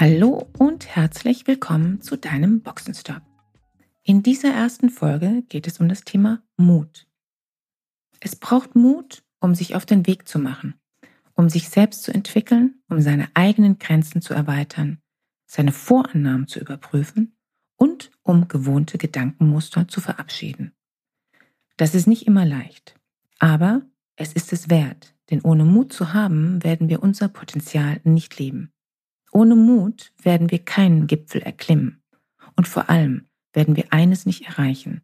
Hallo und herzlich willkommen zu deinem Boxenstopp. In dieser ersten Folge geht es um das Thema Mut. Es braucht Mut, um sich auf den Weg zu machen, um sich selbst zu entwickeln, um seine eigenen Grenzen zu erweitern, seine Vorannahmen zu überprüfen und um gewohnte Gedankenmuster zu verabschieden. Das ist nicht immer leicht, aber es ist es wert, denn ohne Mut zu haben, werden wir unser Potenzial nicht leben. Ohne Mut werden wir keinen Gipfel erklimmen. Und vor allem werden wir eines nicht erreichen.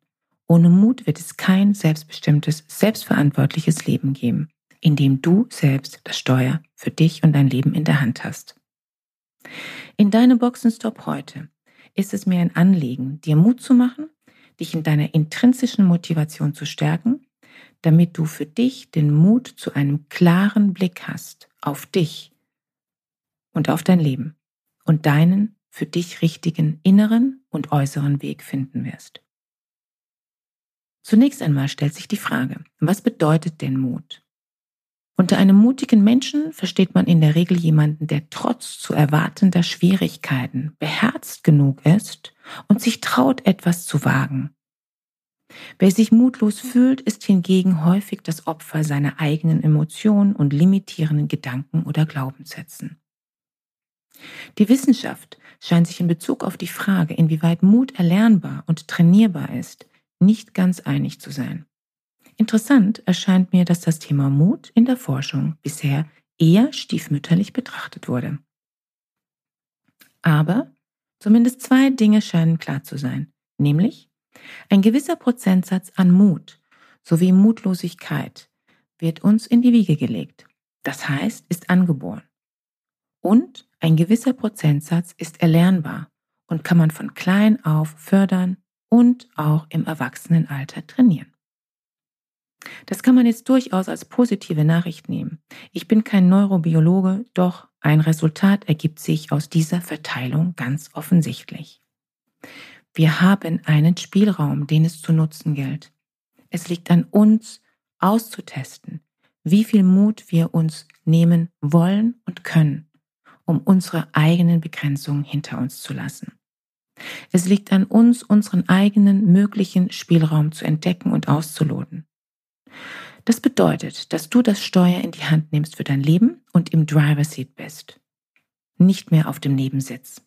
Ohne Mut wird es kein selbstbestimmtes, selbstverantwortliches Leben geben, in dem du selbst das Steuer für dich und dein Leben in der Hand hast. In deinem Boxenstopp heute ist es mir ein Anliegen, dir Mut zu machen, dich in deiner intrinsischen Motivation zu stärken, damit du für dich den Mut zu einem klaren Blick hast auf dich und auf dein Leben und deinen für dich richtigen inneren und äußeren Weg finden wirst. Zunächst einmal stellt sich die Frage, was bedeutet denn Mut? Unter einem mutigen Menschen versteht man in der Regel jemanden, der trotz zu erwartender Schwierigkeiten beherzt genug ist und sich traut, etwas zu wagen. Wer sich mutlos fühlt, ist hingegen häufig das Opfer seiner eigenen Emotionen und limitierenden Gedanken oder Glaubenssätzen. Die Wissenschaft scheint sich in Bezug auf die Frage, inwieweit Mut erlernbar und trainierbar ist, nicht ganz einig zu sein. Interessant erscheint mir, dass das Thema Mut in der Forschung bisher eher stiefmütterlich betrachtet wurde. Aber zumindest zwei Dinge scheinen klar zu sein, nämlich ein gewisser Prozentsatz an Mut sowie Mutlosigkeit wird uns in die Wiege gelegt, das heißt ist angeboren. Und ein gewisser Prozentsatz ist erlernbar und kann man von klein auf fördern und auch im Erwachsenenalter trainieren. Das kann man jetzt durchaus als positive Nachricht nehmen. Ich bin kein Neurobiologe, doch ein Resultat ergibt sich aus dieser Verteilung ganz offensichtlich. Wir haben einen Spielraum, den es zu nutzen gilt. Es liegt an uns, auszutesten, wie viel Mut wir uns nehmen wollen und können um unsere eigenen Begrenzungen hinter uns zu lassen. Es liegt an uns, unseren eigenen möglichen Spielraum zu entdecken und auszuloten. Das bedeutet, dass du das Steuer in die Hand nimmst für dein Leben und im Driver Seat bist, nicht mehr auf dem Nebensitz.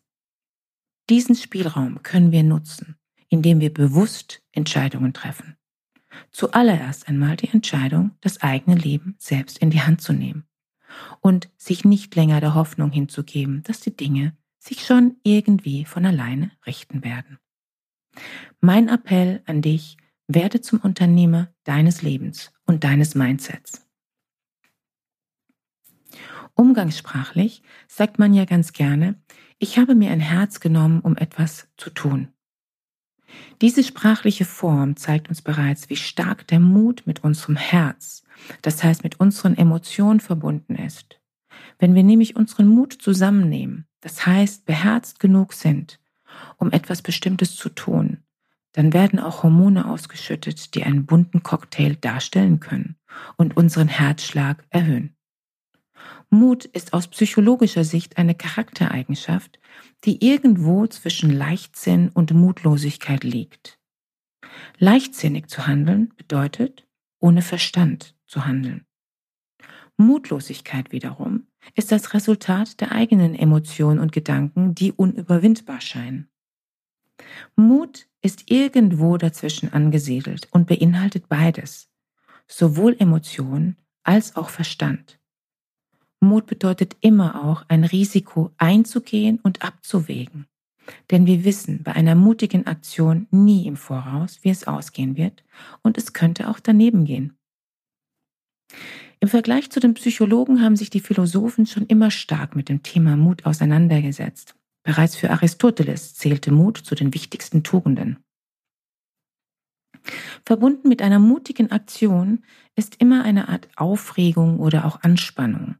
Diesen Spielraum können wir nutzen, indem wir bewusst Entscheidungen treffen. Zuallererst einmal die Entscheidung, das eigene Leben selbst in die Hand zu nehmen und sich nicht länger der Hoffnung hinzugeben, dass die Dinge sich schon irgendwie von alleine richten werden. Mein Appell an dich, werde zum Unternehmer deines Lebens und deines Mindsets. Umgangssprachlich sagt man ja ganz gerne, ich habe mir ein Herz genommen, um etwas zu tun. Diese sprachliche Form zeigt uns bereits, wie stark der Mut mit unserem Herz, das heißt mit unseren Emotionen verbunden ist. Wenn wir nämlich unseren Mut zusammennehmen, das heißt beherzt genug sind, um etwas Bestimmtes zu tun, dann werden auch Hormone ausgeschüttet, die einen bunten Cocktail darstellen können und unseren Herzschlag erhöhen. Mut ist aus psychologischer Sicht eine Charaktereigenschaft, die irgendwo zwischen Leichtsinn und Mutlosigkeit liegt. Leichtsinnig zu handeln bedeutet, ohne Verstand zu handeln. Mutlosigkeit wiederum ist das Resultat der eigenen Emotionen und Gedanken, die unüberwindbar scheinen. Mut ist irgendwo dazwischen angesiedelt und beinhaltet beides, sowohl Emotionen als auch Verstand. Mut bedeutet immer auch, ein Risiko einzugehen und abzuwägen. Denn wir wissen bei einer mutigen Aktion nie im Voraus, wie es ausgehen wird und es könnte auch daneben gehen. Im Vergleich zu den Psychologen haben sich die Philosophen schon immer stark mit dem Thema Mut auseinandergesetzt. Bereits für Aristoteles zählte Mut zu den wichtigsten Tugenden. Verbunden mit einer mutigen Aktion ist immer eine Art Aufregung oder auch Anspannung.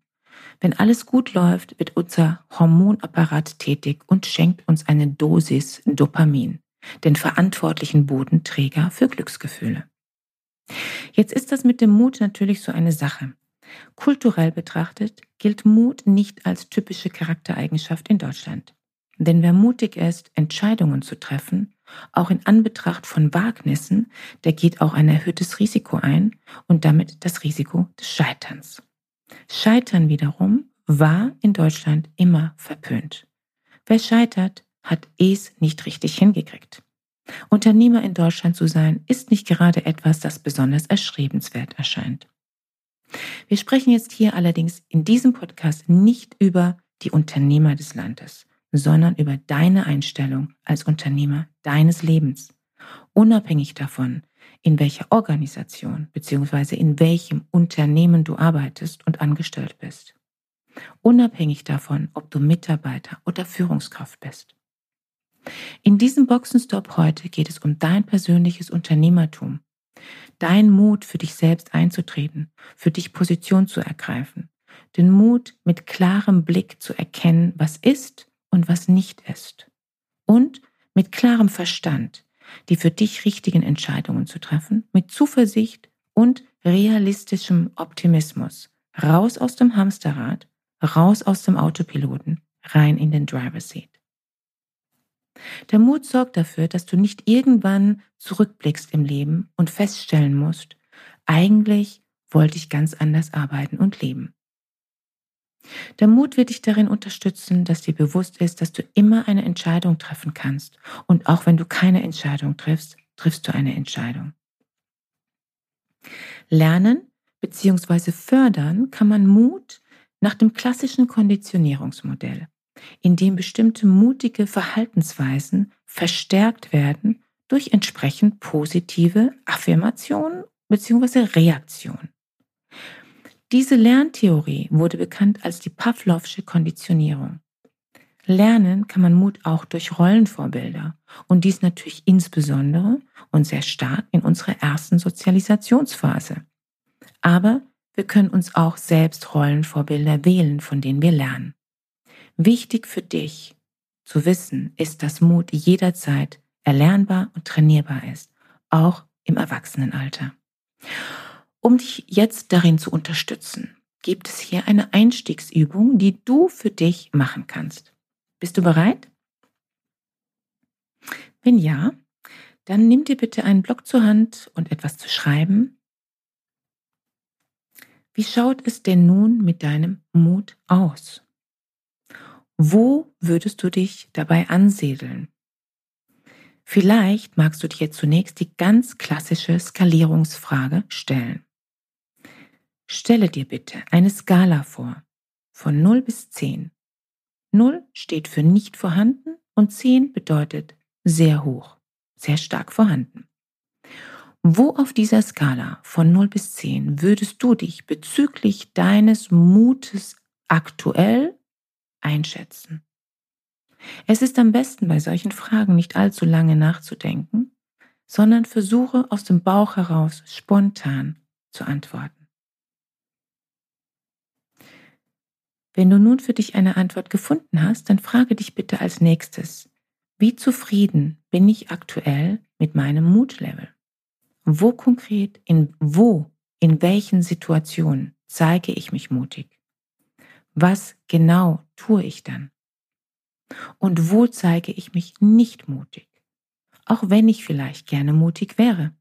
Wenn alles gut läuft, wird unser Hormonapparat tätig und schenkt uns eine Dosis Dopamin, den verantwortlichen Bodenträger für Glücksgefühle. Jetzt ist das mit dem Mut natürlich so eine Sache. Kulturell betrachtet gilt Mut nicht als typische Charaktereigenschaft in Deutschland. Denn wer mutig ist, Entscheidungen zu treffen, auch in Anbetracht von Wagnissen, der geht auch ein erhöhtes Risiko ein und damit das Risiko des Scheiterns. Scheitern wiederum war in Deutschland immer verpönt. Wer scheitert, hat es nicht richtig hingekriegt. Unternehmer in Deutschland zu sein, ist nicht gerade etwas, das besonders erstrebenswert erscheint. Wir sprechen jetzt hier allerdings in diesem Podcast nicht über die Unternehmer des Landes, sondern über deine Einstellung als Unternehmer deines Lebens, unabhängig davon, in welcher Organisation bzw. in welchem Unternehmen du arbeitest und angestellt bist. Unabhängig davon, ob du Mitarbeiter oder Führungskraft bist. In diesem Boxenstopp heute geht es um dein persönliches Unternehmertum, dein Mut für dich selbst einzutreten, für dich Position zu ergreifen, den Mut mit klarem Blick zu erkennen, was ist und was nicht ist und mit klarem Verstand die für dich richtigen Entscheidungen zu treffen, mit Zuversicht und realistischem Optimismus. Raus aus dem Hamsterrad, raus aus dem Autopiloten, rein in den Driver Seat. Der Mut sorgt dafür, dass du nicht irgendwann zurückblickst im Leben und feststellen musst, eigentlich wollte ich ganz anders arbeiten und leben. Der Mut wird dich darin unterstützen, dass dir bewusst ist, dass du immer eine Entscheidung treffen kannst. Und auch wenn du keine Entscheidung triffst, triffst du eine Entscheidung. Lernen bzw. fördern kann man Mut nach dem klassischen Konditionierungsmodell, in dem bestimmte mutige Verhaltensweisen verstärkt werden durch entsprechend positive Affirmationen bzw. Reaktionen. Diese Lerntheorie wurde bekannt als die Pavlovsche Konditionierung. Lernen kann man Mut auch durch Rollenvorbilder und dies natürlich insbesondere und sehr stark in unserer ersten Sozialisationsphase. Aber wir können uns auch selbst Rollenvorbilder wählen, von denen wir lernen. Wichtig für dich zu wissen ist, dass Mut jederzeit erlernbar und trainierbar ist, auch im Erwachsenenalter. Um dich jetzt darin zu unterstützen, gibt es hier eine Einstiegsübung, die du für dich machen kannst. Bist du bereit? Wenn ja, dann nimm dir bitte einen Block zur Hand und etwas zu schreiben. Wie schaut es denn nun mit deinem Mut aus? Wo würdest du dich dabei ansiedeln? Vielleicht magst du dir zunächst die ganz klassische Skalierungsfrage stellen. Stelle dir bitte eine Skala vor von 0 bis 10. 0 steht für nicht vorhanden und 10 bedeutet sehr hoch, sehr stark vorhanden. Wo auf dieser Skala von 0 bis 10 würdest du dich bezüglich deines Mutes aktuell einschätzen? Es ist am besten bei solchen Fragen nicht allzu lange nachzudenken, sondern versuche aus dem Bauch heraus spontan zu antworten. Wenn du nun für dich eine Antwort gefunden hast, dann frage dich bitte als nächstes, wie zufrieden bin ich aktuell mit meinem Mutlevel? Wo konkret, in wo, in welchen Situationen zeige ich mich mutig? Was genau tue ich dann? Und wo zeige ich mich nicht mutig? Auch wenn ich vielleicht gerne mutig wäre.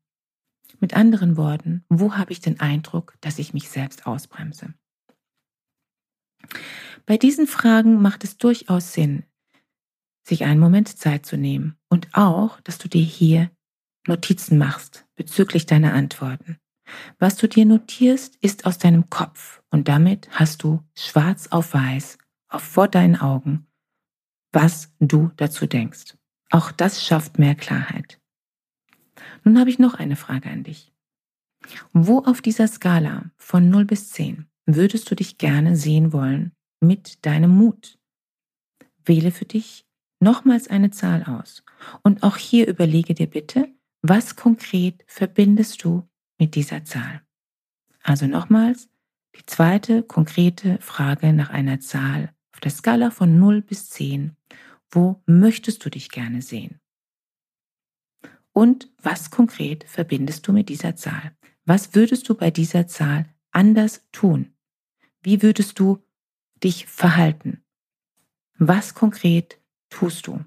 Mit anderen Worten, wo habe ich den Eindruck, dass ich mich selbst ausbremse? Bei diesen Fragen macht es durchaus Sinn, sich einen Moment Zeit zu nehmen und auch, dass du dir hier Notizen machst bezüglich deiner Antworten. Was du dir notierst, ist aus deinem Kopf und damit hast du schwarz auf weiß auf vor deinen Augen, was du dazu denkst. Auch das schafft mehr Klarheit. Nun habe ich noch eine Frage an dich. Wo auf dieser Skala von 0 bis 10 würdest du dich gerne sehen wollen mit deinem Mut? Wähle für dich nochmals eine Zahl aus und auch hier überlege dir bitte, was konkret verbindest du mit dieser Zahl? Also nochmals, die zweite konkrete Frage nach einer Zahl auf der Skala von 0 bis 10. Wo möchtest du dich gerne sehen? Und was konkret verbindest du mit dieser Zahl? Was würdest du bei dieser Zahl anders tun? Wie würdest du dich verhalten? Was konkret tust du?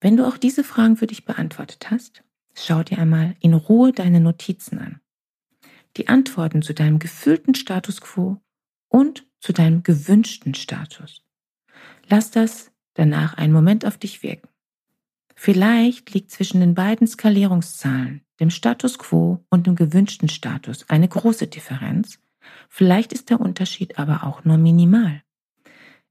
Wenn du auch diese Fragen für dich beantwortet hast, schau dir einmal in Ruhe deine Notizen an. Die Antworten zu deinem gefühlten Status quo und zu deinem gewünschten Status. Lass das danach einen Moment auf dich wirken. Vielleicht liegt zwischen den beiden Skalierungszahlen, dem Status quo und dem gewünschten Status, eine große Differenz. Vielleicht ist der Unterschied aber auch nur minimal.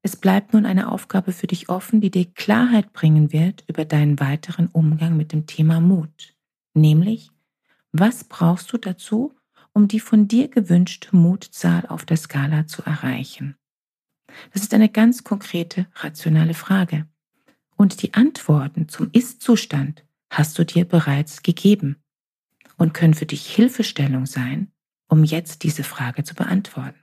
Es bleibt nun eine Aufgabe für dich offen, die dir Klarheit bringen wird über deinen weiteren Umgang mit dem Thema Mut. Nämlich, was brauchst du dazu, um die von dir gewünschte Mutzahl auf der Skala zu erreichen? Das ist eine ganz konkrete, rationale Frage. Und die Antworten zum Ist-Zustand hast du dir bereits gegeben und können für dich Hilfestellung sein, um jetzt diese Frage zu beantworten.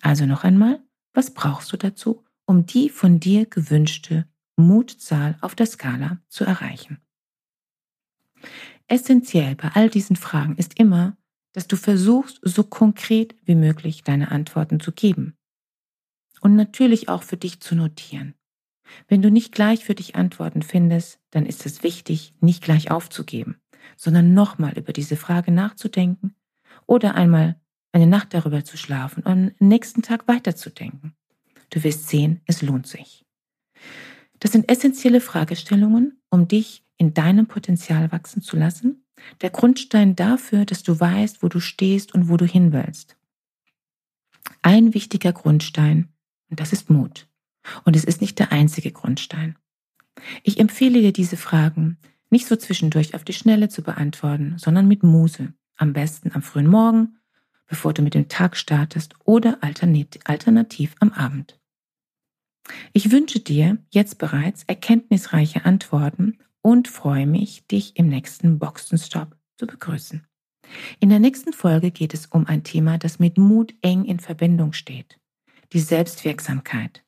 Also noch einmal, was brauchst du dazu, um die von dir gewünschte Mutzahl auf der Skala zu erreichen? Essentiell bei all diesen Fragen ist immer, dass du versuchst, so konkret wie möglich deine Antworten zu geben. Und natürlich auch für dich zu notieren. Wenn du nicht gleich für dich Antworten findest, dann ist es wichtig, nicht gleich aufzugeben, sondern nochmal über diese Frage nachzudenken oder einmal eine Nacht darüber zu schlafen und am nächsten Tag weiterzudenken. Du wirst sehen, es lohnt sich. Das sind essentielle Fragestellungen, um dich in deinem Potenzial wachsen zu lassen. Der Grundstein dafür, dass du weißt, wo du stehst und wo du hin willst. Ein wichtiger Grundstein, und das ist Mut. Und es ist nicht der einzige Grundstein. Ich empfehle dir diese Fragen nicht so zwischendurch auf die Schnelle zu beantworten, sondern mit Muse. Am besten am frühen Morgen bevor du mit dem Tag startest oder alternativ am Abend. Ich wünsche dir jetzt bereits erkenntnisreiche Antworten und freue mich, dich im nächsten Boxenstopp zu begrüßen. In der nächsten Folge geht es um ein Thema, das mit Mut eng in Verbindung steht. Die Selbstwirksamkeit.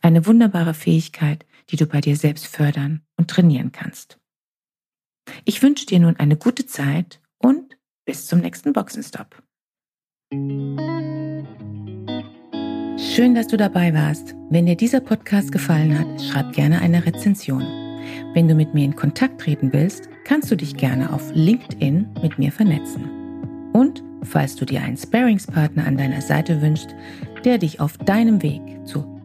Eine wunderbare Fähigkeit, die du bei dir selbst fördern und trainieren kannst. Ich wünsche dir nun eine gute Zeit und bis zum nächsten Boxenstopp. Schön, dass du dabei warst. Wenn dir dieser Podcast gefallen hat, schreib gerne eine Rezension. Wenn du mit mir in Kontakt treten willst, kannst du dich gerne auf LinkedIn mit mir vernetzen. Und falls du dir einen Sparingspartner an deiner Seite wünschst, der dich auf deinem Weg zu